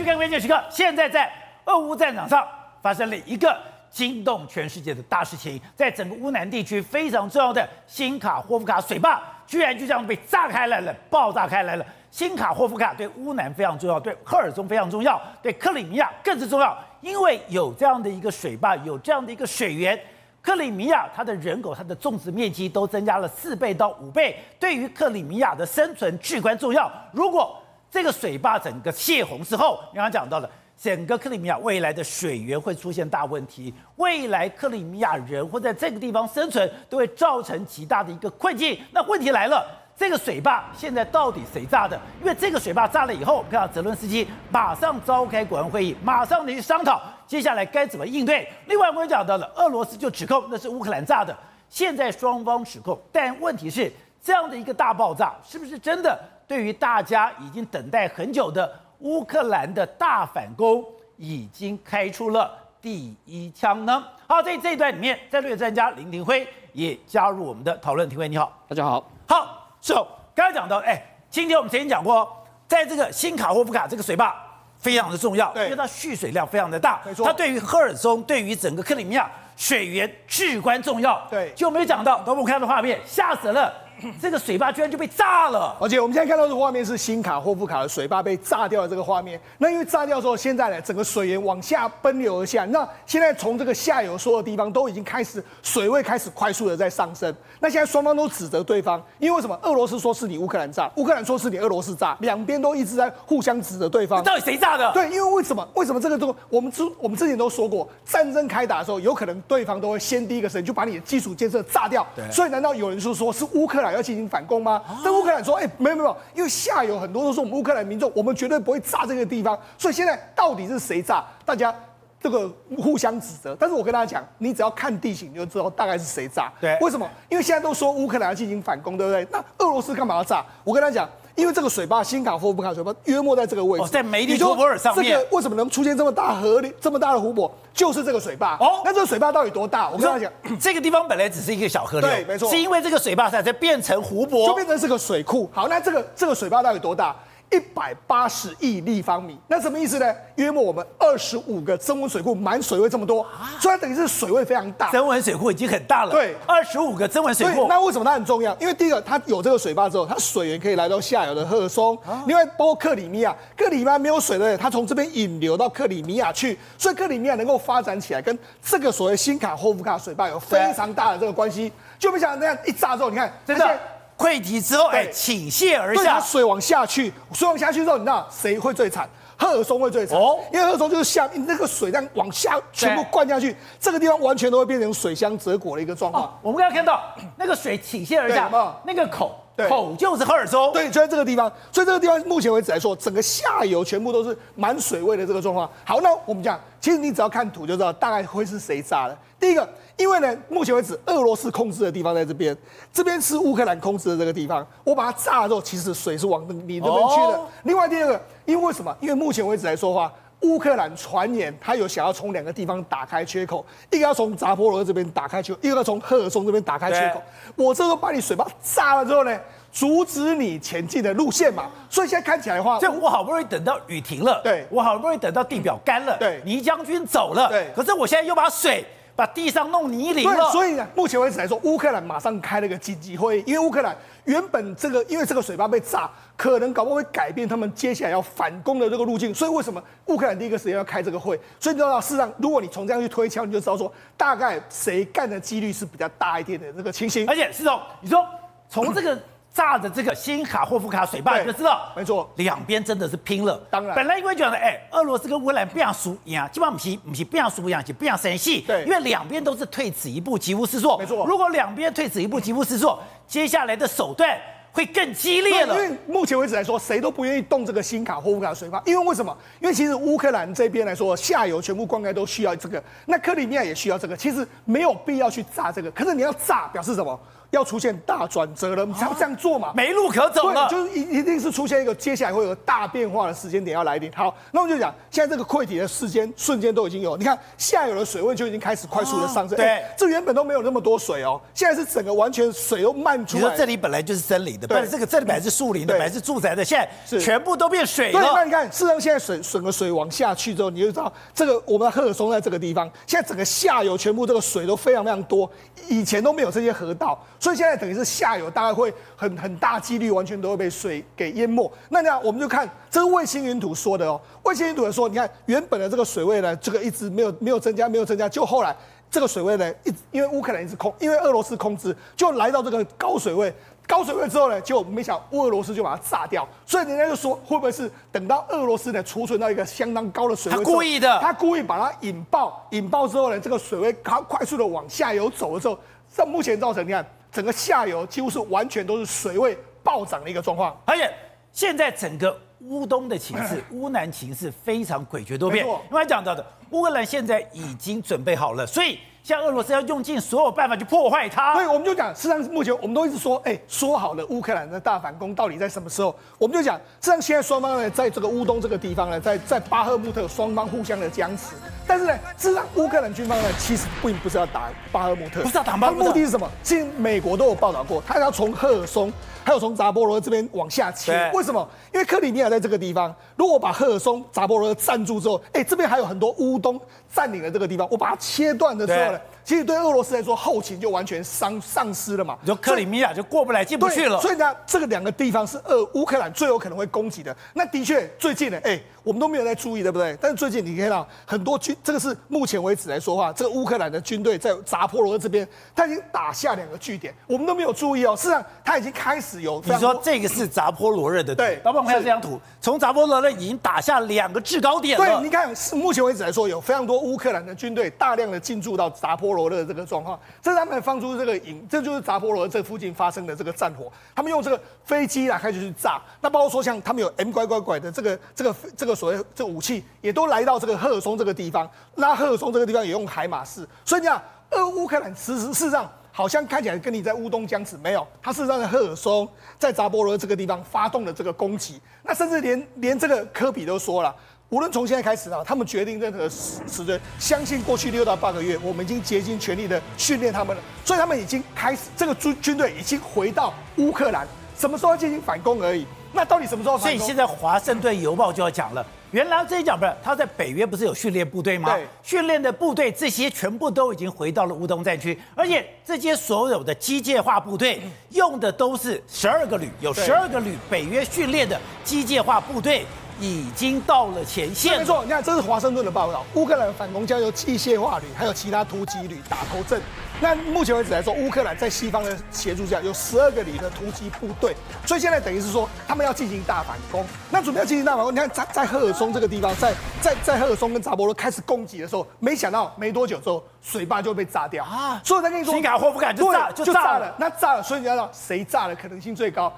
去看关键时刻，现在在俄乌战场上发生了一个惊动全世界的大事情，在整个乌南地区非常重要的新卡霍夫卡水坝，居然就这样被炸开来了，爆炸开来了。新卡霍夫卡对乌南非常重要，对赫尔松非常重要，对克里米亚更是重要，因为有这样的一个水坝，有这样的一个水源，克里米亚它的人口、它的种植面积都增加了四倍到五倍，对于克里米亚的生存至关重要。如果这个水坝整个泄洪之后，刚刚讲到了。整个克里米亚未来的水源会出现大问题，未来克里米亚人会在这个地方生存，都会造成极大的一个困境。那问题来了，这个水坝现在到底谁炸的？因为这个水坝炸了以后，我看到泽伦斯基马上召开国安会议，马上的去商讨接下来该怎么应对。另外，我们讲到了俄罗斯就指控那是乌克兰炸的，现在双方指控，但问题是这样的一个大爆炸是不是真的？对于大家已经等待很久的。乌克兰的大反攻已经开出了第一枪呢。好，在这一段里面，战略专家林廷辉也加入我们的讨论。廷辉你好，大家好。好，是哦，刚才讲到，哎，今天我们曾经讲过，在这个新卡霍夫卡这个水坝非常的重要，对因为它蓄水量非常的大，它对于赫尔松，对于整个克里米亚水源至关重要。对，就没有讲到，等我们看到画面，吓死了。这个水坝居然就被炸了，而且我们现在看到的画面是新卡霍夫卡的水坝被炸掉的这个画面。那因为炸掉之后，现在呢，整个水源往下奔流而下。那现在从这个下游所有地方都已经开始水位开始快速的在上升。那现在双方都指责对方，因为为什么？俄罗斯说是你乌克兰炸，乌克兰说是你俄罗斯炸，两边都一直在互相指责对方。到底谁炸的？对，因为为什么？为什么这个都我们之我们之前都说过，战争开打的时候，有可能对方都会先第一个时间就把你的基础建设炸掉。对。所以难道有人说说是乌克兰？要进行反攻吗？但乌克兰说：“哎，没有没有，因为下游很多都是我们乌克兰民众，我们绝对不会炸这个地方。所以现在到底是谁炸？大家这个互相指责。但是我跟大家讲，你只要看地形，你就知道大概是谁炸。对，为什么？因为现在都说乌克兰要进行反攻，对不对？那俄罗斯干嘛要炸？我跟他讲。”因为这个水坝新卡霍夫卡水坝约莫在这个位置，在梅利托波尔上面。这个为什么能出现这么大河里这么大的湖泊？就是这个水坝。哦，那这个水坝到底多大？我跟大家讲，这个地方本来只是一个小河流，对，没错，是因为这个水坝才才变成湖泊，就变成是个水库。好，那这个这个水坝到底多大？一百八十亿立方米，那什么意思呢？约莫我们二十五个增温水库满水位这么多，所以它等于是水位非常大。增温水库已经很大了。对，二十五个增温水库。那为什么它很重要？因为第一个，它有这个水坝之后，它水源可以来到下游的赫尔松。另外，包括克里米亚，克里米亚没有水的，它从这边引流到克里米亚去，所以克里米亚能够发展起来，跟这个所谓新卡霍夫卡水坝有非常大的这个关系。就没想到那样一炸之后，你看，真的。溃堤之后，哎，倾泻而下，水往下去，水往下去之后，你知道谁会最惨？赫尔松会最惨，哦，因为赫尔松就是下那个水这样往下全部灌下去，这个地方完全都会变成水箱折果的一个状况。我们刚刚看到那个水倾泻而下，那个口。口就是赫尔松，对，就在这个地方，所以这个地方目前为止来说，整个下游全部都是满水位的这个状况。好，那我们讲，其实你只要看图就知道大概会是谁炸的。第一个，因为呢，目前为止俄罗斯控制的地方在这边，这边是乌克兰控制的这个地方，我把它炸了之后，其实水是往你这边去的。哦、另外第二个，因为为什么？因为目前为止来说的话。乌克兰传言，他有想要从两个地方打开缺口，一个要从扎波罗这边打开缺口，一个要从赫尔松这边打开缺口。我这个把你水坝炸了之后呢，阻止你前进的路线嘛。所以现在看起来的话，这我好不容易等到雨停了，对，我好不容易等到地表干了，对，泥将军走了，对，可是我现在又把水。把地上弄泥泞了。所以呢，目前为止来说，乌克兰马上开了个紧急会议，因为乌克兰原本这个，因为这个水坝被炸，可能搞不好会改变他们接下来要反攻的这个路径。所以为什么乌克兰第一个时间要开这个会？所以你知道，事实上，如果你从这样去推敲，你就知道说，大概谁干的几率是比较大一点的这个情形。而且，是哦，你说从这个。炸的这个新卡霍夫卡水坝，你就知道，没错，两边真的是拼了。当然，本来因为觉得，哎，俄罗斯跟乌克兰不想输赢，基本上不是不是不想输赢，就不想生气。对，因为两边都是退此一步，急乎施措。没错，如果两边退此一步，急乎施措，接下来的手段会更激烈了。因为目前为止来说，谁都不愿意动这个新卡霍夫卡水坝，因为为什么？因为其实乌克兰这边来说，下游全部灌溉都需要这个，那克里米亚也需要这个，其实没有必要去炸这个。可是你要炸，表示什么？要出现大转折了，你才会这样做嘛？没路可走了，就是一一定是出现一个接下来会有大变化的时间点要来临。好，那我们就讲，现在这个溃堤的时间瞬间都已经有，你看下游的水位就已经开始快速的上升。对、欸，这原本都没有那么多水哦，现在是整个完全水都漫出来。你说这里本来就是森林的，对，这个这里本来是树林的，本来是住宅的，现在全部都变水了。对，那你看，事实上现在水整个水往下去之后，你就知道这个我们的赫尔松在这个地方，现在整个下游全部这个水都非常非常多，以前都没有这些河道，所以现在等于是下游大概会很很大几率完全都会被水给淹没。那这样我们就看这是卫星云图说的哦，卫星云图说，你看原本的这个水位呢，这个一直没有没有增加，没有增加，就后来这个水位呢，一因为乌克兰一直控，因为俄罗斯控制，就来到这个高水位。高水位之后呢，就没想俄罗斯就把它炸掉，所以人家就说会不会是等到俄罗斯呢储存到一个相当高的水位，他故意的，他故意把它引爆，引爆之后呢，这个水位它快速的往下游走的时候，在目前造成你看整个下游几乎是完全都是水位暴涨的一个状况，而且现在整个乌东的情势、乌南情势非常诡谲多变。刚才讲到的乌克兰现在已经准备好了，所以。像俄罗斯要用尽所有办法去破坏它，所以我们就讲，事实上目前我们都一直说，哎、欸，说好了乌克兰的大反攻到底在什么时候？我们就讲，事实上现在双方呢，在这个乌东这个地方呢，在在巴赫穆特双方互相的僵持，但是呢，事实上乌克兰军方呢，其实并不是要打巴赫穆特，不是要打巴赫穆特，目的是什么？其实美国都有报道过，他要从赫尔松。还有从扎波罗这边往下切，为什么？因为克里米亚在这个地方，如果把赫尔松、扎波罗占住之后，哎，这边还有很多乌东占领了这个地方，我把它切断的时候呢，其实对俄罗斯来说，后勤就完全丧丧失了嘛。你说克里米亚就过不来、进不去了。所以呢，这个两个地方是俄乌克兰最有可能会攻击的。那的确，最近呢，哎。我们都没有在注意，对不对？但是最近你看到很多军，这个是目前为止来说话，这个乌克兰的军队在扎波罗这边，他已经打下两个据点，我们都没有注意哦。事实上，他已经开始有。你说这个是扎波罗热的？对，老板，我们看这张图，从扎波罗热已经打下两个制高点了。对，你看，是目前为止来说，有非常多乌克兰的军队大量的进驻到扎波罗热这个状况，这是他们放出这个影，这就是扎波罗这附近发生的这个战火，他们用这个飞机来开始去炸。那包括说像他们有 M 拐拐拐的这个这个这个所谓这个武器。也都来到这个赫尔松这个地方，那赫尔松这个地方也用海马式，所以你看，俄乌克兰事实事上好像看起来跟你在乌东僵持，没有，他事实上在赫尔松，在扎波罗这个地方发动了这个攻击，那甚至连连这个科比都说了，无论从现在开始啊，他们决定任何时时间，相信过去六到八个月，我们已经竭尽全力的训练他们了，所以他们已经开始这个军军队已经回到乌克兰，什么时候进行反攻而已。那到底什么时候？所以现在《华盛顿邮报》就要讲了，原来这一讲不是他在北约不是有训练部队吗？对，训练的部队这些全部都已经回到了乌东战区，而且这些所有的机械化部队用的都是十二个旅，有十二个旅北约训练的机械化部队。已经到了前线。没错，你看，这是华盛顿的报道。乌克兰反攻将由机械化旅还有其他突击旅打头阵。那目前为止来说，乌克兰在西方的协助下，有十二个旅的突击部队。所以现在等于是说，他们要进行大反攻。那准备要进行大反攻，你看在在赫尔松这个地方，在在在赫尔松跟扎波罗开始攻击的时候，没想到没多久之后，水坝就被炸掉啊！所以我在跟你说，西卡霍夫卡就炸就炸了。那炸了，所以你要知道谁炸的可能性最高？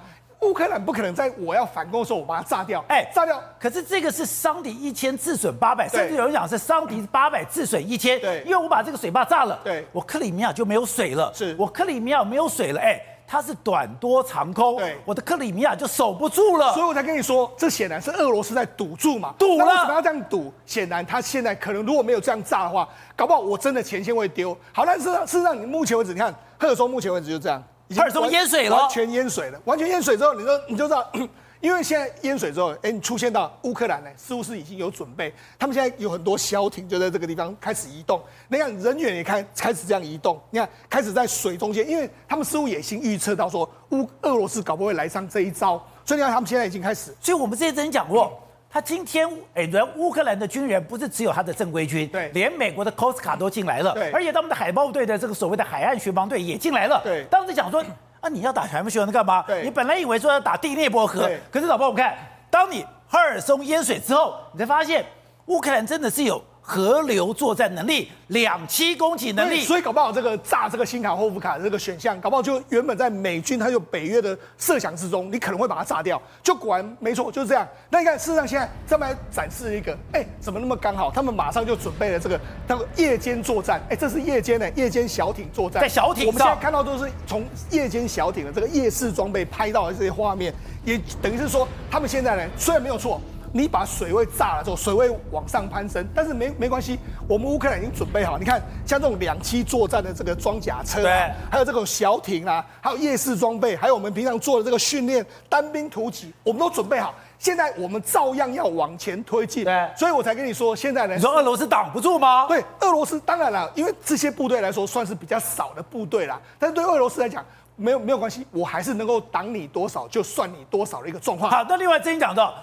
乌克兰不可能在我要反攻的时候我把它炸掉，哎，炸掉。可是这个是伤敌一千，自损八百，甚至有人讲是伤敌八百，自损一千。对，因为我把这个水坝炸了，对，我克里米亚就没有水了。是，我克里米亚没有水了，哎，它是短多长空，对，我的克里米亚就守不住了。所以我才跟你说，这显然是俄罗斯在堵住嘛，堵了。为什么要这样堵？显然他现在可能如果没有这样炸的话，搞不好我真的前线会丢。好，但是事实上你目前为止，你看赫尔松目前为止就这样。赫尔松淹水了，完全淹水了，完全淹水之后，你说 你就知道，因为现在淹水之后，哎，你出现到乌克兰呢，似乎是已经有准备，他们现在有很多小艇就在这个地方开始移动，那样人员也开开始这样移动，你看开始在水中间，因为他们似乎也已经预测到说乌俄罗斯搞不会来上这一招，所以你看他们现在已经开始，所以我们之前曾经讲过。他今天，哎，人乌克兰的军人不是只有他的正规军，对，连美国的 Coast Guard 都进来了，对，而且他们的海豹队的这个所谓的海岸巡防队也进来了，对。当时讲说，啊，你要打海岸巡防干嘛？对，你本来以为说要打第聂伯河，可是老婆，我们看，当你赫尔松淹水之后，你才发现乌克兰真的是有河流作战能力、两栖攻击能力。所以搞不好这个炸这个新卡霍夫卡的这个选项，搞不好就原本在美军还有北约的设想之中，你可能会把它炸掉。就果然没错，就是这样。那你看，事实上现在这边展示一个，哎，怎么那么刚好？他们马上就准备了这个叫做夜间作战。哎，这是夜间的夜间小艇作战，在小艇上，我们现在看到都是从夜间小艇的这个夜视装备拍到的这些画面，也等于是说，他们现在呢，虽然没有错。你把水位炸了之后，水位往上攀升，但是没没关系，我们乌克兰已经准备好。你看，像这种两栖作战的这个装甲车，对，还有这种小艇啊，还有夜视装备，还有我们平常做的这个训练单兵突击，我们都准备好。现在我们照样要往前推进，对，所以我才跟你说，现在呢，你说俄罗斯挡不住吗？对，俄罗斯当然了，因为这些部队来说算是比较少的部队啦，但是对俄罗斯来讲，没有没有关系，我还是能够挡你多少就算你多少的一个状况。好，那另外真讲到。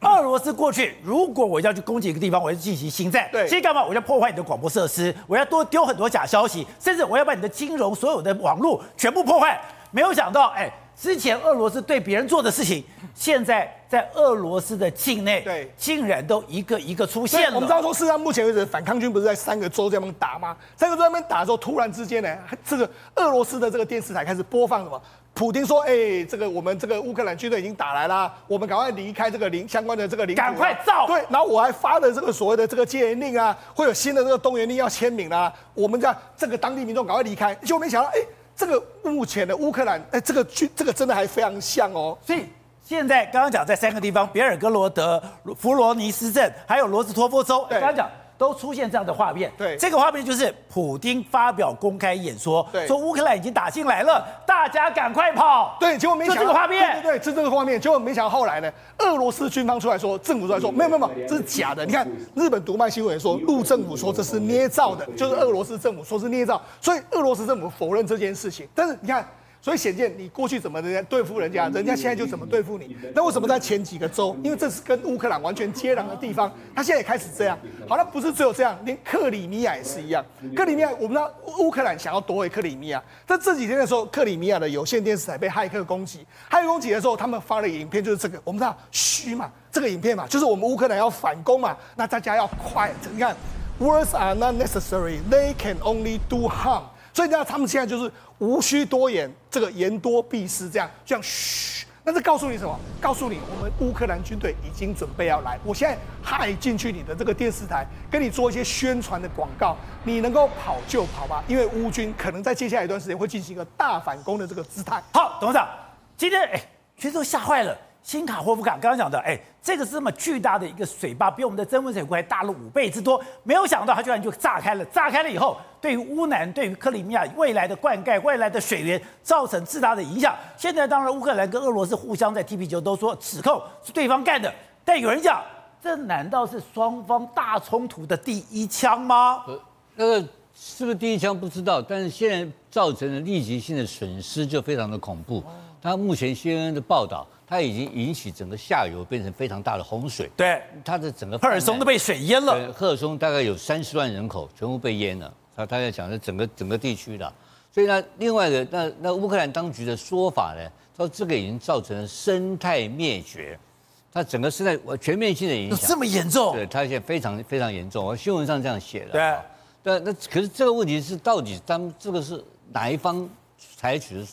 俄罗斯过去，如果我要去攻击一个地方，我要进行心战，对，先干嘛？我要破坏你的广播设施，我要多丢很多假消息，甚至我要把你的金融所有的网络全部破坏。没有想到，哎，之前俄罗斯对别人做的事情，现在在俄罗斯的境内，对，竟然都一个一个出现了。我们知道说，事实上目前为止，反抗军不是在三个州这边打吗？三个州那边打的时候，突然之间呢，这个俄罗斯的这个电视台开始播放什么？普京说：“哎、欸，这个我们这个乌克兰军队已经打来了，我们赶快离开这个领相关的这个领土，赶快造。对，然后我还发了这个所谓的这个戒严令啊，会有新的这个动员令要签名啊，我们叫这个当地民众赶快离开。结果没想到，哎、欸，这个目前的乌克兰，哎、欸，这个军这个真的还非常像哦。所以现在刚刚讲在三个地方，比尔哥罗德、弗罗尼斯镇，还有罗斯托夫州，刚刚讲。”都出现这样的画面，对，这个画面就是普丁发表公开演说，对，说乌克兰已经打进来了，大家赶快跑。对，结果没想到这个画面，对对对，是这个画面。结果没想到后来呢，俄罗斯军方出来说，政府出来说，没有没有没有，这是假的。你看日本读卖新闻也说，陆政府说这是捏造的，就是俄罗斯政府说是捏造，所以俄罗斯政府否认这件事情。但是你看。所以显见你过去怎么人家对付人家，人家现在就怎么对付你。那为什么在前几个州？因为这是跟乌克兰完全接壤的地方，他现在也开始这样。好，那不是只有这样，连克里米亚也是一样。克里米亚，我们知道乌克兰想要夺回克里米亚，在这几天的时候，克里米亚的有线电视台被骇客攻击。骇客攻击的时候，他们发了影片，就是这个。我们知道虚嘛，这个影片嘛，就是我们乌克兰要反攻嘛，那大家要快。你看，words are not necessary, they can only do harm。所以呢，他们现在就是无需多言，这个言多必失，这样这样嘘。那这告诉你什么？告诉你，我们乌克兰军队已经准备要来。我现在骇进去你的这个电视台，跟你做一些宣传的广告，你能够跑就跑吧，因为乌军可能在接下来一段时间会进行一个大反攻的这个姿态。好，董事长，今天哎，全都吓坏了。新卡霍夫卡刚刚讲的，哎，这个是这么巨大的一个水坝，比我们的曾文水库还大了五倍之多。没有想到它居然就炸开了，炸开了以后，对于乌南、对于克里米亚未来的灌溉、未来的水源造成巨大的影响。现在当然乌克兰跟俄罗斯互相在踢皮球，都说指控是对方干的。但有人讲，这难道是双方大冲突的第一枪吗？呃，那个是不是第一枪不知道，但是现在造成的立即性的损失就非常的恐怖。他目前 CNN 的报道。它已经引起整个下游变成非常大的洪水，对，它的整个赫尔松都被水淹了。赫尔松大概有三十万人口全部被淹了。他他在讲的整个整个地区的，所以呢，另外的那那乌克兰当局的说法呢，说这个已经造成了生态灭绝，它整个生态我全面性的影响这么严重？对，它现在非常非常严重。我新闻上这样写的。对，但那可是这个问题是到底他们这个是哪一方采取的？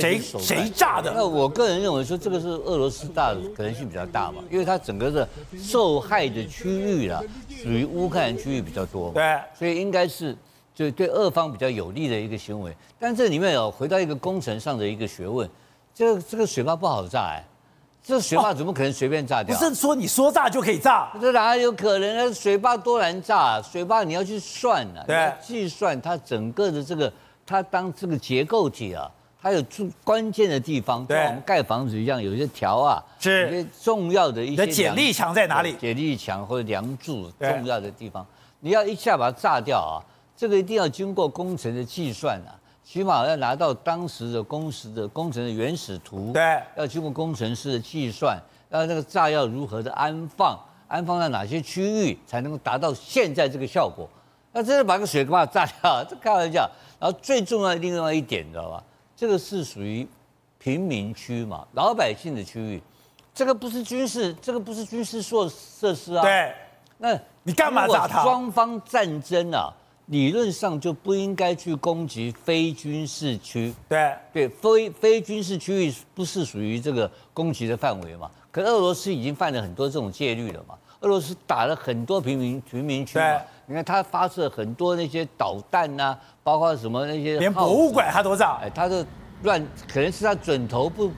谁谁炸的？那我个人认为说，这个是俄罗斯大的可能性比较大嘛，因为它整个的受害的区域啊，属于乌克兰区域比较多嘛，对，所以应该是就对俄方比较有利的一个行为。但这里面有回到一个工程上的一个学问，这个这个水坝不好炸哎，这水坝怎么可能随便炸掉？不是说你说炸就可以炸，这哪有可能呢？水坝多难炸，水坝你要去算啊，对，计算它整个的这个它当这个结构体啊。还有最关键的地方，对，我们盖房子一样，有一些条啊，是有些重要的一些剪力墙在哪里？剪力墙或者梁柱重要的地方，你要一下把它炸掉啊，这个一定要经过工程的计算啊，起码要拿到当时的工时的工程的原始图，对，要经过工程师的计算，要那个炸药如何的安放，安放在哪些区域才能够达到现在这个效果？那真的把个水坝炸掉，这开玩笑。然后最重要的另外一点，你知道吧？这个是属于平民区嘛，老百姓的区域，这个不是军事，这个不是军事设设施啊。对，那你干嘛打他？双方战争啊，理论上就不应该去攻击非军事区。对对，非非军事区域不是属于这个攻击的范围嘛？可俄罗斯已经犯了很多这种戒律了嘛？俄罗斯打了很多平民平民区嘛？你看他发射很多那些导弹呐、啊，包括什么那些连博物馆他都炸。哎，他的乱可能是他准头不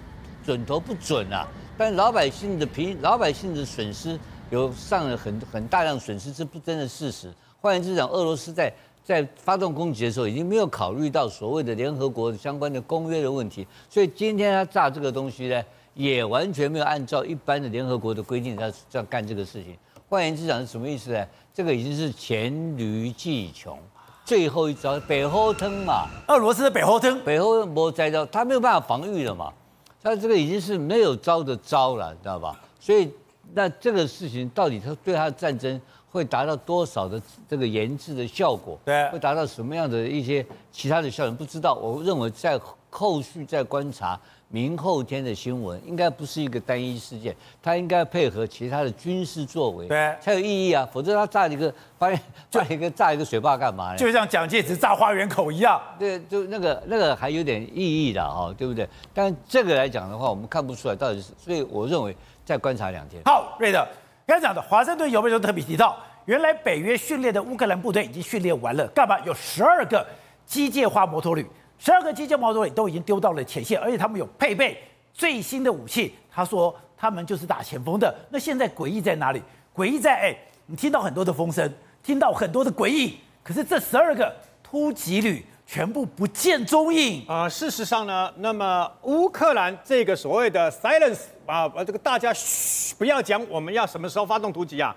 准头不准啊。但老百姓的平老百姓的损失有上了很很大量损失，这不争的事实。换言之讲，俄罗斯在在发动攻击的时候，已经没有考虑到所谓的联合国相关的公约的问题，所以今天他炸这个东西呢，也完全没有按照一般的联合国的规定在在干这个事情。换言之讲是什么意思呢？这个已经是黔驴技穷，最后一招北后吞嘛。俄罗斯的北后吞，北后吞没摘到，他没有办法防御了嘛。他这个已经是没有招的招了，知道吧？所以那这个事情到底他对他的战争会达到多少的这个研制的效果？对，会达到什么样的一些其他的效应？不知道。我认为在后续再观察。明后天的新闻应该不是一个单一事件，它应该配合其他的军事作为，对，才有意义啊。否则他炸一个，发 现炸一个炸一个水坝干嘛呢？就像蒋介石炸花园口一样，对，就那个那个还有点意义的哈，对不对？但这个来讲的话，我们看不出来到底是，所以我认为再观察两天。好，瑞德，刚才讲的华盛顿邮报就特别提到，原来北约训练的乌克兰部队已经训练完了，干嘛？有十二个机械化摩托旅。十二个机械摩托旅都已经丢到了前线，而且他们有配备最新的武器。他说他们就是打前锋的。那现在诡异在哪里？诡异在哎，你听到很多的风声，听到很多的诡异，可是这十二个突击旅全部不见踪影啊、事实上呢，那么乌克兰这个所谓的 silence 啊，这个大家嘘，不要讲，我们要什么时候发动突击啊？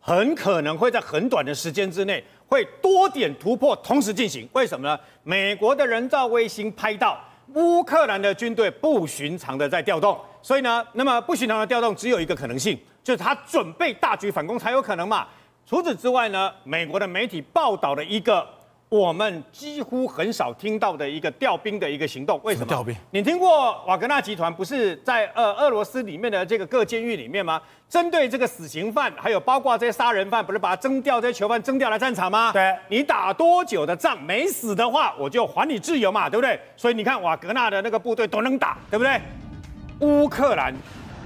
很可能会在很短的时间之内。会多点突破同时进行，为什么呢？美国的人造卫星拍到乌克兰的军队不寻常的在调动，所以呢，那么不寻常的调动只有一个可能性，就是他准备大举反攻才有可能嘛。除此之外呢，美国的媒体报道了一个。我们几乎很少听到的一个调兵的一个行动，为什么？调兵？你听过瓦格纳集团不是在呃俄罗斯里面的这个各监狱里面吗？针对这个死刑犯，还有包括这些杀人犯，不是把他征调这些囚犯征调来战场吗？对，你打多久的仗没死的话，我就还你自由嘛，对不对？所以你看瓦格纳的那个部队都能打，对不对？乌克兰，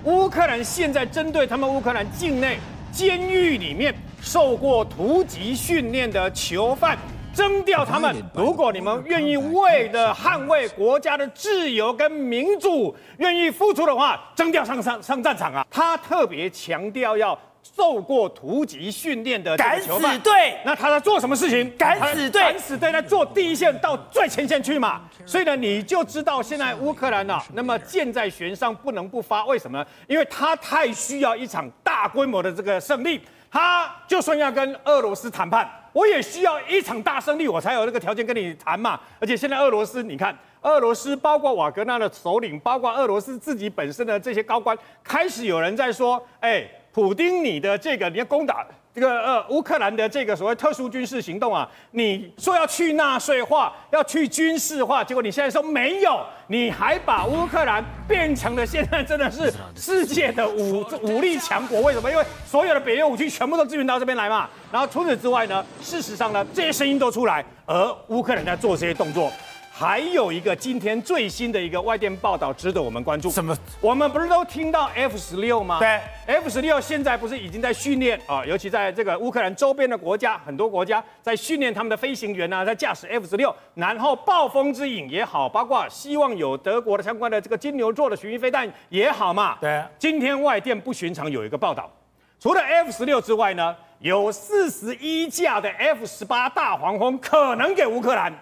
乌克兰现在针对他们乌克兰境内监狱里面受过突击训练的囚犯。征调他们，如果你们愿意为了捍卫国家的自由跟民主，愿意付出的话，征调上上上战场啊！他特别强调要受过突击训练的敢死队。那他在做什么事情？敢死队，敢死队在做第一线到最前线去嘛。所以呢，你就知道现在乌克兰呢，那么箭在弦上不能不发。为什么呢？因为他太需要一场大规模的这个胜利。他就算要跟俄罗斯谈判，我也需要一场大胜利，我才有那个条件跟你谈嘛。而且现在俄罗斯，你看，俄罗斯包括瓦格纳的首领，包括俄罗斯自己本身的这些高官，开始有人在说，哎，普丁，你的这个你要攻打。这个呃，乌克兰的这个所谓特殊军事行动啊，你说要去纳粹化，要去军事化，结果你现在说没有，你还把乌克兰变成了现在真的是世界的武武力强国？为什么？因为所有的北约武器全部都支援到这边来嘛。然后除此之外呢，事实上呢，这些声音都出来，而乌克兰在做这些动作。还有一个今天最新的一个外电报道值得我们关注。什么？我们不是都听到 F 十六吗？对，F 十六现在不是已经在训练啊？尤其在这个乌克兰周边的国家，很多国家在训练他们的飞行员呢、啊，在驾驶 F 十六。然后暴风之影也好，包括希望有德国的相关的这个金牛座的巡弋飞弹也好嘛。对，今天外电不寻常有一个报道，除了 F 十六之外呢，有四十一架的 F 十八大黄蜂可能给乌克兰。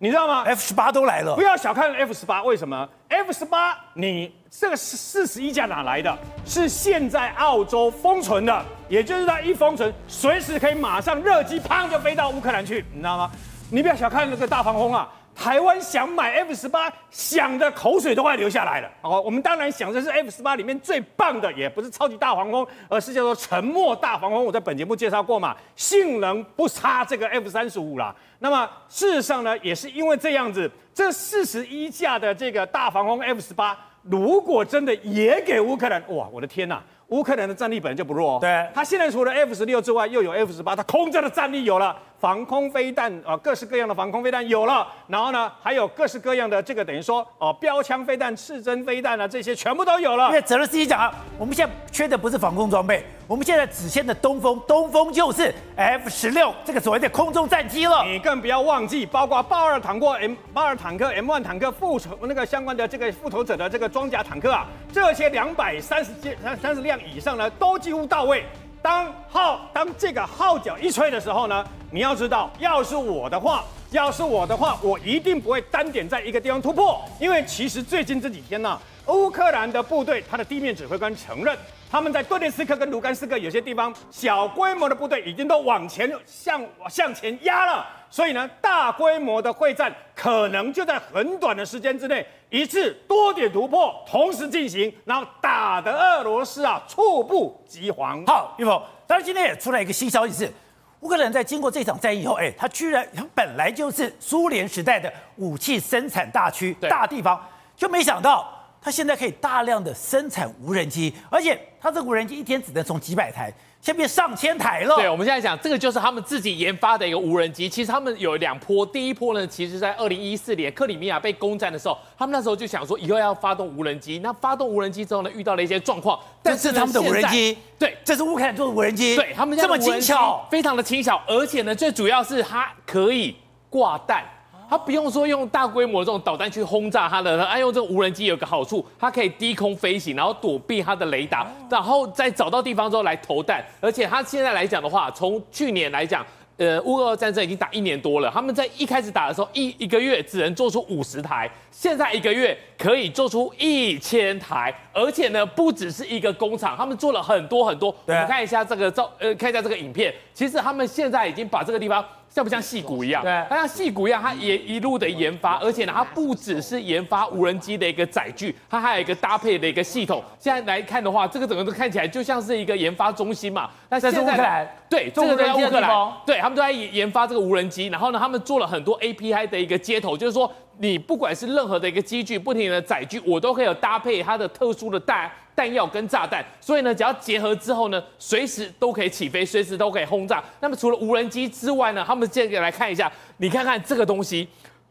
你知道吗？F 十八都来了，不要小看 F 十八，为什么？F 十八，你这个四十一架哪来的？是现在澳洲封存的，也就是它一封存，随时可以马上热机，砰就飞到乌克兰去，你知道吗？你不要小看那个大黄蜂啊！台湾想买 F 十八，想的口水都快流下来了。哦，我们当然想的是 F 十八里面最棒的，也不是超级大黄蜂，而是叫做沉默大黄蜂。我在本节目介绍过嘛，性能不差这个 F 三十五啦。那么事实上呢，也是因为这样子，这四十一架的这个大黄蜂 F 十八，如果真的也给乌克兰，哇，我的天呐！乌克兰的战力本来就不弱，对，他现在除了 F 十六之外，又有 F 十八，他空战的战力有了。防空飞弹啊，各式各样的防空飞弹有了，然后呢，还有各式各样的这个等于说哦，标枪飞弹、刺针飞弹啊，这些全部都有了。因为泽连斯基讲啊，我们现在缺的不是防空装备，我们现在只欠的东风，东风就是 F 十六这个所谓的空中战机了。你更不要忘记，包括豹二坦克、M 豹二坦克、M1 坦克、复仇那个相关的这个复仇者的这个装甲坦克啊，这些两百三十件三三十辆以上呢，都几乎到位。当号当这个号角一吹的时候呢，你要知道，要是我的话，要是我的话，我一定不会单点在一个地方突破，因为其实最近这几天呢、乌克兰的部队，他的地面指挥官承认，他们在顿涅茨克跟卢甘斯克有些地方小规模的部队已经都往前向向前压了，所以呢，大规模的会战可能就在很短的时间之内，一次多点突破同时进行，然后打得俄罗斯啊猝不及防。好，玉峰，但是今天也出来一个新消息是，乌克兰在经过这场战役以后，哎，他居然他本来就是苏联时代的武器生产大区大地方，就没想到。他现在可以大量的生产无人机，而且他这个无人机一天只能从几百台，现在变上千台了。对，我们现在讲这个就是他们自己研发的一个无人机。其实他们有两波，第一波呢，其实在二零一四年克里米亚被攻占的时候，他们那时候就想说以后要发动无人机。那发动无人机之后呢，遇到了一些状况。但是他们的无人机，对，这是乌克兰做的无人机，对他们这么轻巧，非常的轻巧，而且呢，最主要是它可以挂弹。它不用说用大规模的这种导弹去轰炸它的，它用这个无人机有个好处，它可以低空飞行，然后躲避它的雷达，然后再找到地方之后来投弹。而且它现在来讲的话，从去年来讲，呃，乌俄战争已经打一年多了，他们在一开始打的时候，一一个月只能做出五十台，现在一个月可以做出一千台，而且呢，不只是一个工厂，他们做了很多很多。我们看一下这个照，呃，看一下这个影片，其实他们现在已经把这个地方。像不像戏骨一样？对，它像戏骨一样，它也一路的研发，而且呢，它不只是研发无人机的一个载具，它还有一个搭配的一个系统。现在来看的话，这个整个都看起来就像是一个研发中心嘛。那现在乌克兰，对，这个在乌克兰，对，他们都在研发这个无人机。然后呢，他们做了很多 API 的一个接头，就是说，你不管是任何的一个机具，不停的载具，我都可以有搭配它的特殊的弹。弹药跟炸弹，所以呢，只要结合之后呢，随时都可以起飞，随时都可以轰炸。那么除了无人机之外呢，他们接着来看一下，你看看这个东西，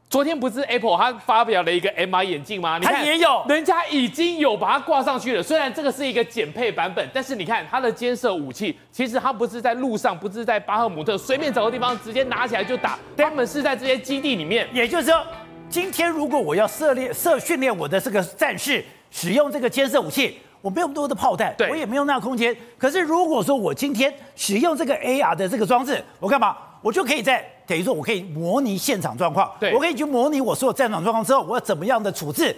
昨天不是 Apple 它发表了一个 MR 眼镜吗？它也有，人家已经有把它挂上去了。虽然这个是一个减配版本，但是你看它的监射武器，其实它不是在路上，不是在巴赫姆特随便找个地方直接拿起来就打，他们是在这些基地里面。也就是说，今天如果我要涉猎、涉训练我的这个战士使用这个监射武器。我没有那么多的炮弹，我也没有那个空间。可是如果说我今天使用这个 AR 的这个装置，我干嘛？我就可以在等于说，我可以模拟现场状况，我可以去模拟我所有战场状况之后，我要怎么样的处置。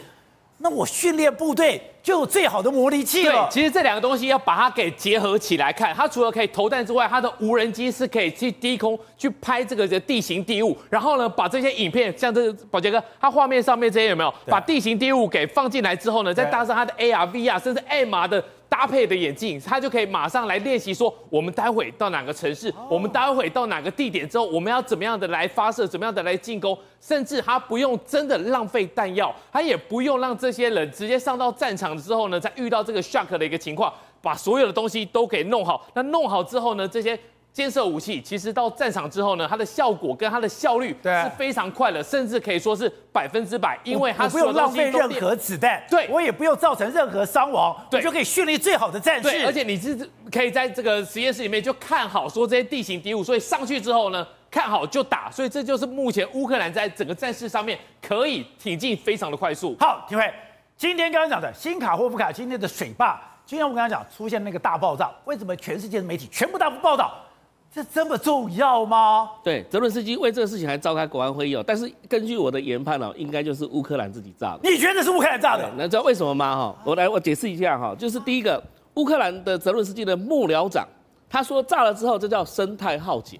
那我训练部队就有最好的模拟器了。对，其实这两个东西要把它给结合起来看，它除了可以投弹之外，它的无人机是可以去低空去拍这个的地形地物，然后呢，把这些影片，像这个宝杰哥，它画面上面这些有没有？把地形地物给放进来之后呢，再搭上它的 AR、VR，甚至 MR 的。搭配的眼镜，他就可以马上来练习说，我们待会到哪个城市，我们待会到哪个地点之后，我们要怎么样的来发射，怎么样的来进攻，甚至他不用真的浪费弹药，他也不用让这些人直接上到战场之后呢，再遇到这个 shock 的一个情况，把所有的东西都给弄好。那弄好之后呢，这些。肩射武器其实到战场之后呢，它的效果跟它的效率是非常快的，甚至可以说是百分之百，因为它不用浪费任何子弹，对我也不用造成任何伤亡，对，就可以训练最好的战士。而且你是可以在这个实验室里面就看好说这些地形敌物，所以上去之后呢，看好就打，所以这就是目前乌克兰在整个战事上面可以挺进非常的快速。好，廷辉，今天刚刚讲的新卡霍夫卡今天的水坝，今天我刚刚讲出现那个大爆炸，为什么全世界的媒体全部大幅报道？这这么重要吗？对，泽伦斯基为这个事情还召开国安会议哦。但是根据我的研判哦，应该就是乌克兰自己炸的。你觉得是乌克兰炸的？那知道为什么吗？哈，我来我解释一下哈。就是第一个，乌克兰的泽伦斯基的幕僚长，他说炸了之后，这叫生态浩劫。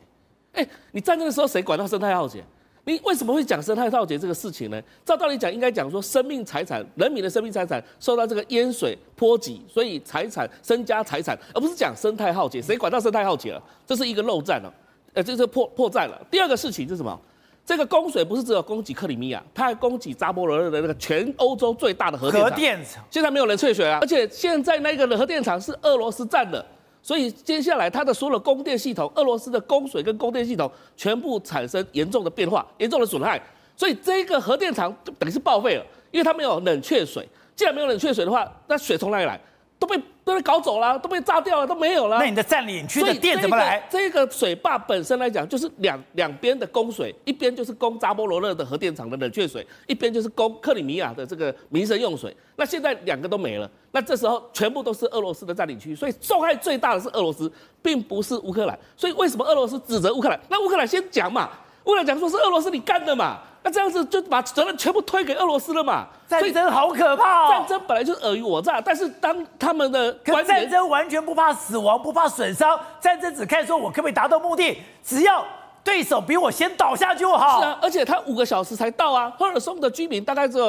哎，你战争的时候谁管到生态浩劫？你为什么会讲生态浩劫这个事情呢？照道理讲，应该讲说生命财产、人民的生命财产受到这个淹水波及，所以财产、身家财产，而不是讲生态浩劫。谁管到生态浩劫了？这是一个漏战了，呃，这是破破绽了。第二个事情是什么？这个供水不是只有供给克里米亚，它还供给扎波罗热的那个全欧洲最大的核电厂。核电厂现在没有人退水啊，而且现在那个核电厂是俄罗斯占的，所以接下来它的所有的供电系统，俄罗斯的供水跟供电系统全部产生严重的变化、严重的损害，所以这个核电厂等于是报废了，因为它没有冷却水。既然没有冷却水的话，那水从哪里来？都被都被搞走了，都被炸掉了，都没有了。那你的占领区的电怎么来？这个水坝本身来讲，就是两两边的供水，一边就是供扎波罗热的核电厂的冷却水，一边就是供克里米亚的这个民生用水。那现在两个都没了，那这时候全部都是俄罗斯的占领区，所以受害最大的是俄罗斯，并不是乌克兰。所以为什么俄罗斯指责乌克兰？那乌克兰先讲嘛，乌克兰讲说是俄罗斯你干的嘛。那这样子就把责任全部推给俄罗斯了嘛？战争好可怕哦！战争本来就是尔虞我诈，但是当他们的可战争完全不怕死亡，不怕损伤，战争只看说我可不可以达到目的，只要对手比我先倒下就好。是啊，而且他五个小时才到啊。赫尔松的居民大概只有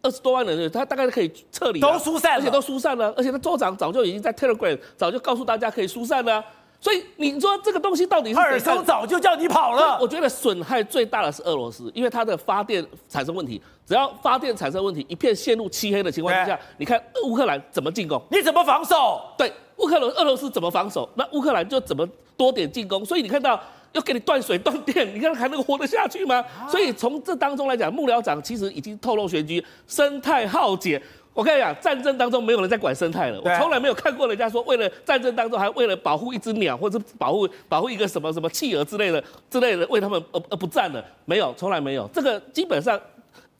二十多万人，他大概可以撤离，都疏散了，而且都疏散了，而且他州长早就已经在 Telegram 早就告诉大家可以疏散了。所以你说这个东西到底是？赫尔松早就叫你跑了。我觉得损害最大的是俄罗斯，因为它的发电产生问题。只要发电产生问题，一片陷入漆黑的情况之下，你看乌克兰怎么进攻？你怎么防守？对，乌克兰俄罗斯怎么防守？那乌克兰就怎么多点进攻。所以你看到要给你断水断电，你看还能活得下去吗？所以从这当中来讲，幕僚长其实已经透露玄机，生态浩劫。我跟你讲，战争当中没有人在管生态了。我从来没有看过人家说，为了战争当中还为了保护一只鸟，或者保护保护一个什么什么企鹅之类的之类的，为他们而而不战了。没有，从来没有。这个基本上，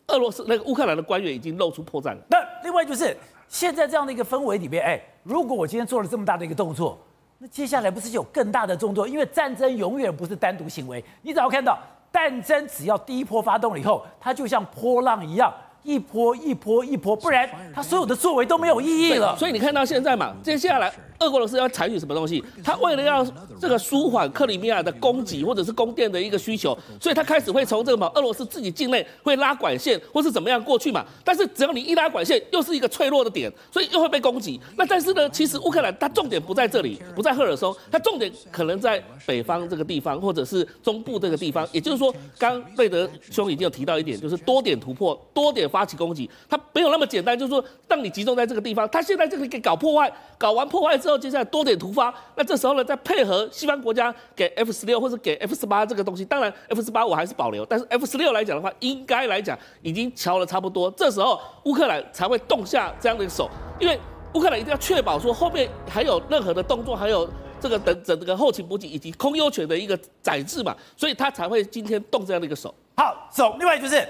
俄罗斯那个乌克兰的官员已经露出破绽了。那另外就是现在这样的一个氛围里面，哎，如果我今天做了这么大的一个动作，那接下来不是有更大的动作？因为战争永远不是单独行为。你只要看到战争，只要第一波发动了以后，它就像波浪一样。一波一波一波，不然他所有的作为都没有意义了。所以你看到现在嘛，接下来。俄罗斯要采取什么东西？他为了要这个舒缓克里米亚的供给或者是供电的一个需求，所以他开始会从这个嘛俄罗斯自己境内会拉管线或是怎么样过去嘛。但是只要你一拉管线，又是一个脆弱的点，所以又会被攻击。那但是呢，其实乌克兰它重点不在这里，不在赫尔松，它重点可能在北方这个地方或者是中部这个地方。也就是说，刚贝德兄已经有提到一点，就是多点突破，多点发起攻击，它没有那么简单。就是说，当你集中在这个地方，他现在这个给搞破坏，搞完破坏之后。接下来多点突发，那这时候呢，再配合西方国家给 F 十六或者给 F 十八这个东西，当然 F 十八我还是保留，但是 F 十六来讲的话，应该来讲已经乔了差不多，这时候乌克兰才会动下这样的一个手，因为乌克兰一定要确保说后面还有任何的动作，还有这个等整个后勤补给以及空优权的一个载制嘛，所以他才会今天动这样的一个手。好，走。另外就是，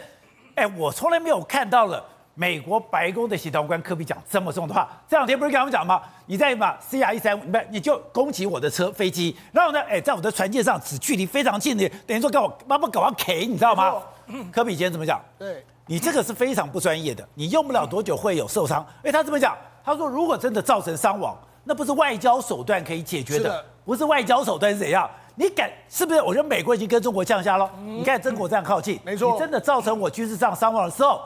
哎，我从来没有看到了。美国白宫的协调官科比讲这么重的话，这两天不是跟他们讲吗？你在嘛 CR 一三五，你不你就攻击我的车飞机，然后呢，哎，在我的船舰上，只距离非常近的，等于说跟我妈妈搞完 K，你知道吗？科比今天怎么讲？对，你这个是非常不专业的，你用不了多久会有受伤。哎，他怎么讲，他说如果真的造成伤亡，那不是外交手段可以解决的，的不是外交手段是怎样？你敢是不是？我觉得美国已经跟中国降下了，嗯、你看中国这样靠近，没错，你真的造成我军事上伤亡的时候。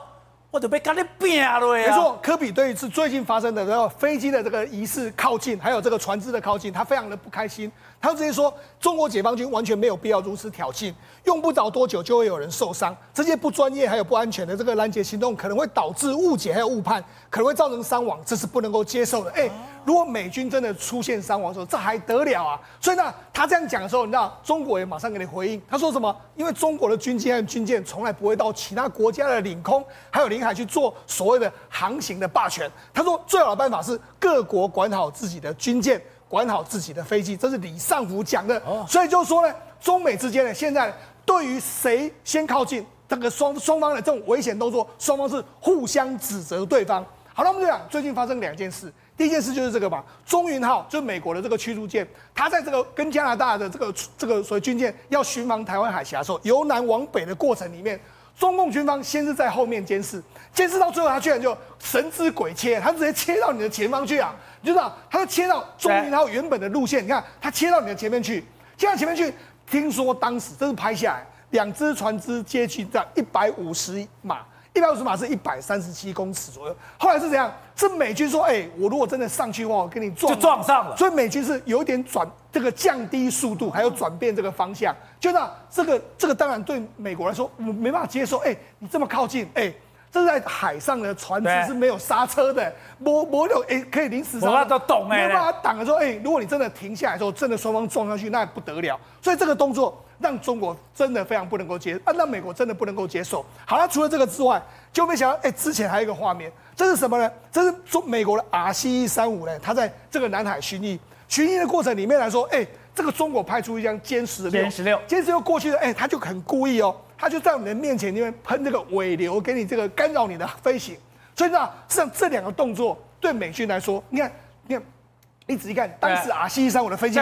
我都被跟你拼了！没错，科比对于是最近发生的这个飞机的这个疑似靠近，还有这个船只的靠近，他非常的不开心。他直接说，中国解放军完全没有必要如此挑衅，用不着多久就会有人受伤。这些不专业还有不安全的这个拦截行动，可能会导致误解还有误判，可能会造成伤亡，这是不能够接受的。哎，如果美军真的出现伤亡的时候，这还得了啊？所以呢，他这样讲的时候，你知道中国也马上给你回应，他说什么？因为中国的军机和军舰从来不会到其他国家的领空还有领海去做所谓的航行的霸权。他说，最好的办法是各国管好自己的军舰。管好自己的飞机，这是李尚福讲的。所以就是说呢，中美之间呢，现在对于谁先靠近这个双双方的这种危险动作，双方是互相指责对方。好了，我们就讲最近发生两件事。第一件事就是这个吧，中云号就是美国的这个驱逐舰，它在这个跟加拿大的这个这个所谓军舰要巡防台湾海峡的时候，由南往北的过程里面，中共军方先是在后面监视，监视到最后，他居然就神之鬼切，他直接切到你的前方去啊！你知道，他就切到中云号原本的路线，你看他切到你的前面去，切到前面去。听说当时这是拍下来，两只船只接近在一百五十码，一百五十码是一百三十七公尺左右。后来是怎样？是美军说，哎，我如果真的上去的话，我跟你撞，就撞上了。所以美军是有点转这个降低速度，还有转变这个方向。就那这个这个当然对美国来说，我没办法接受。哎，你这么靠近，哎。这是在海上的船只是没有刹车的，没没有哎，可以临时刹车，都懂哎，没办法挡的时候，哎，如果你真的停下来之后，真的双方撞上去，那不得了。所以这个动作让中国真的非常不能够接受，啊，让美国真的不能够接受。好了，除了这个之外，就没想到，哎，之前还有一个画面，这是什么呢？这是中美国的 RC 一三五呢，它在这个南海巡弋，巡弋的过程里面来说，哎，这个中国派出一张歼十六，歼十六，歼十六过去了，哎，他就很故意哦。他就在你的面前，因为喷这个尾流，给你这个干扰你的飞行。所以呢，像这两个动作对美军来说，你看，你看。你仔细看，当时 RC-135 我的飞机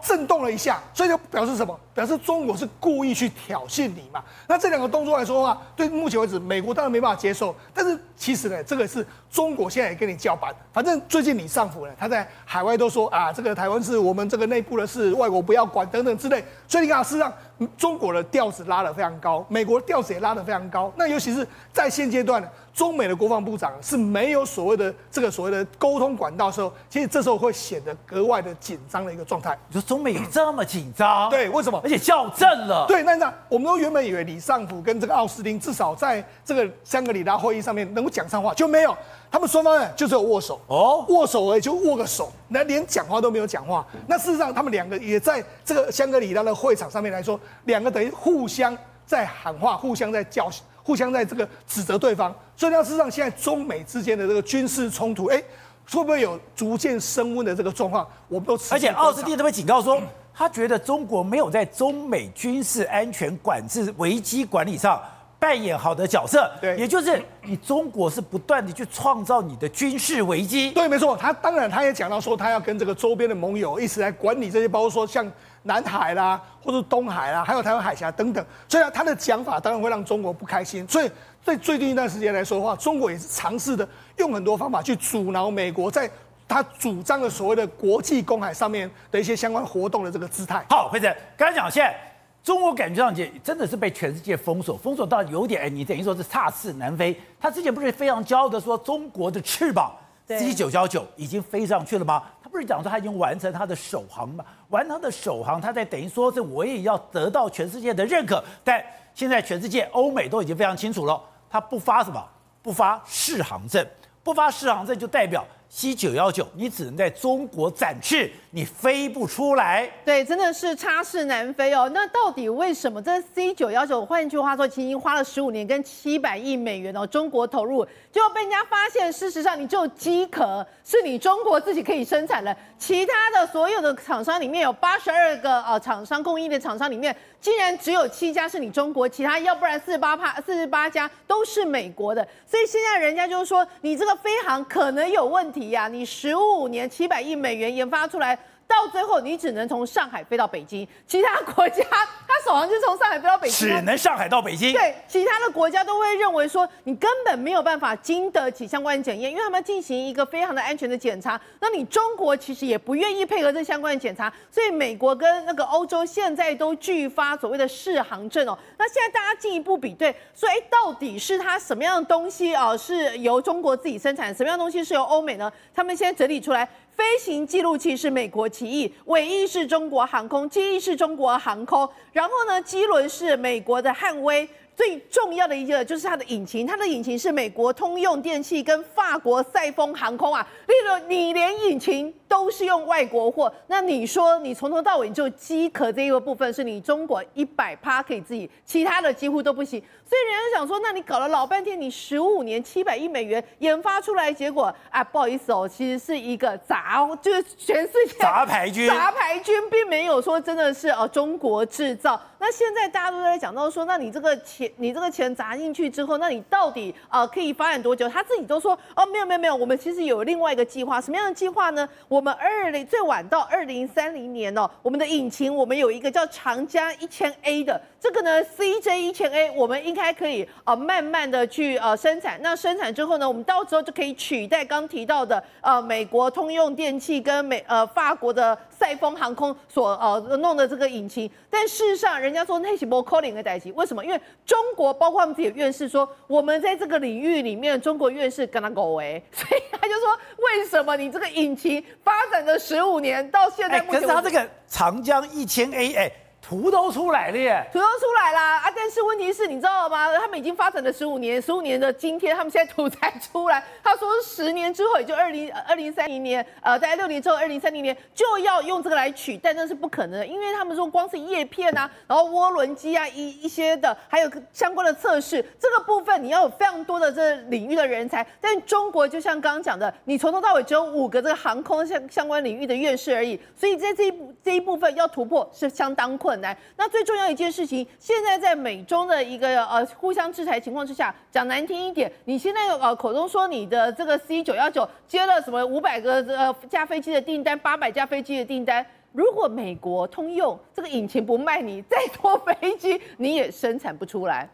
震动了一下，所以就表示什么？表示中国是故意去挑衅你嘛？那这两个动作来说的话，对目前为止，美国当然没办法接受。但是其实呢，这个是中国现在也跟你叫板。反正最近李尚福呢，他在海外都说啊，这个台湾是我们这个内部的事，外国不要管等等之类。所以你看，事实上中国的调子拉得非常高，美国的调子也拉得非常高。那尤其是在现阶段呢。中美的国防部长是没有所谓的这个所谓的沟通管道的时候，其实这时候会显得格外的紧张的一个状态。你说中美有这么紧张？对，为什么？而且校正了。对，那那我们都原本以为李尚福跟这个奥斯汀至少在这个香格里拉会议上面能够讲上话，就没有。他们双方呢就只有握手哦，握手而已，就握个手，那连讲话都没有讲话。那事实上，他们两个也在这个香格里拉的会场上面来说，两个等于互相在喊话，互相在叫。互相在这个指责对方，所以要事实上，现在中美之间的这个军事冲突，哎，会不会有逐渐升温的这个状况？我们都而且奥斯汀都被警告说，他觉得中国没有在中美军事安全管制危机管理上扮演好的角色。对，也就是你中国是不断的去创造你的军事危机。对，没错。他当然他也讲到说，他要跟这个周边的盟友一起来管理这些，包括说像。南海啦，或者东海啦，还有台湾海峡等等，所以他的讲法当然会让中国不开心。所以在最近一段时间来说的话，中国也是尝试的用很多方法去阻挠美国在他主张的所谓的国际公海上面的一些相关活动的这个姿态。好，辉正，刚才讲现在中国感觉上也真的是被全世界封锁，封锁到有点哎，你等于说是插翅难飞。他之前不是非常骄傲的说中国的翅膀 C 九幺九已经飞上去了吗？不是讲说他已经完成他的首航吗？完成他的首航，他在等于说是我也要得到全世界的认可。但现在全世界欧美都已经非常清楚了，他不发什么，不发适航证，不发适航证就代表。C 九幺九，你只能在中国展翅，你飞不出来。对，真的是插翅难飞哦。那到底为什么这 C 九幺九？换句话说，其实已经花了十五年跟七百亿美元哦，中国投入，就被人家发现，事实上你只有机壳是你中国自己可以生产的，其他的所有的厂商里面有八十二个呃厂商供应的厂商里面，竟然只有七家是你中国，其他要不然四十八趴四十八家都是美国的。所以现在人家就是说，你这个飞航可能有问题。呀，你十五年七百亿美元研发出来，到最后你只能从上海飞到北京，其他国家他首航就从上海飞到北京，只能上海到北京。对，其他的国家都会认为说你根本没有办法经得起相关检验，因为他们进行一个非常的安全的检查。那你中国其实也不愿意配合这相关的检查，所以美国跟那个欧洲现在都拒发所谓的适航证哦。那现在大家进一步比对，说哎，到底是它什么样的东西啊？是由中国自己生产，什么样的东西是由欧美呢？他们现在整理出来。飞行记录器是美国奇异，尾翼是中国航空，机翼是中国航空，然后呢，机轮是美国的汉威。最重要的一个就是它的引擎，它的引擎是美国通用电气跟法国赛丰航空啊。例如，你连引擎都是用外国货，那你说你从头到尾就机壳这一个部分是你中国一百趴可以自己，其他的几乎都不行。所以人家想说，那你搞了老半天，你十五年七百亿美元研发出来，结果啊，不好意思哦，其实是一个杂，就是全世界杂牌军，杂牌军并没有说真的是哦中国制造。那现在大家都在讲到说，那你这个钱，你这个钱砸进去之后，那你到底呃可以发展多久？他自己都说哦，没有没有没有，我们其实有另外一个计划，什么样的计划呢？我们二零最晚到二零三零年哦，我们的引擎我们有一个叫长江一千 A 的这个呢，CJ 一千 A，我们应该可以呃慢慢的去呃生产。那生产之后呢，我们到时候就可以取代刚提到的呃美国通用电器跟美呃法国的赛峰航空所呃弄的这个引擎，但事实上人家说那是不可能的代志，为什么？因为中国包括他们自己的院士说，我们在这个领域里面，中国院士跟他狗哎，所以他就说，为什么你这个引擎发展了十五年到现在，可是他这个长江一千 A 哎。图都出来了耶，图都出来啦啊！但是问题是，你知道吗？他们已经发展了十五年，十五年的今天，他们现在图才出来。他说十年之后，也就二零二零三零年，呃，大概六年之后，二零三零年就要用这个来取代，那是不可能的，因为他们说光是叶片啊，然后涡轮机啊，一一些的，还有相关的测试，这个部分你要有非常多的这领域的人才。但中国就像刚刚讲的，你从头到尾只有五个这个航空相相关领域的院士而已，所以在这一这一部分要突破是相当困困难。那最重要一件事情，现在在美中的一个呃互相制裁情况之下，讲难听一点，你现在呃口中说你的这个 C 九幺九接了什么五百个呃架飞机的订单，八百架飞机的订单，如果美国通用这个引擎不卖你，再多飞机你也生产不出来。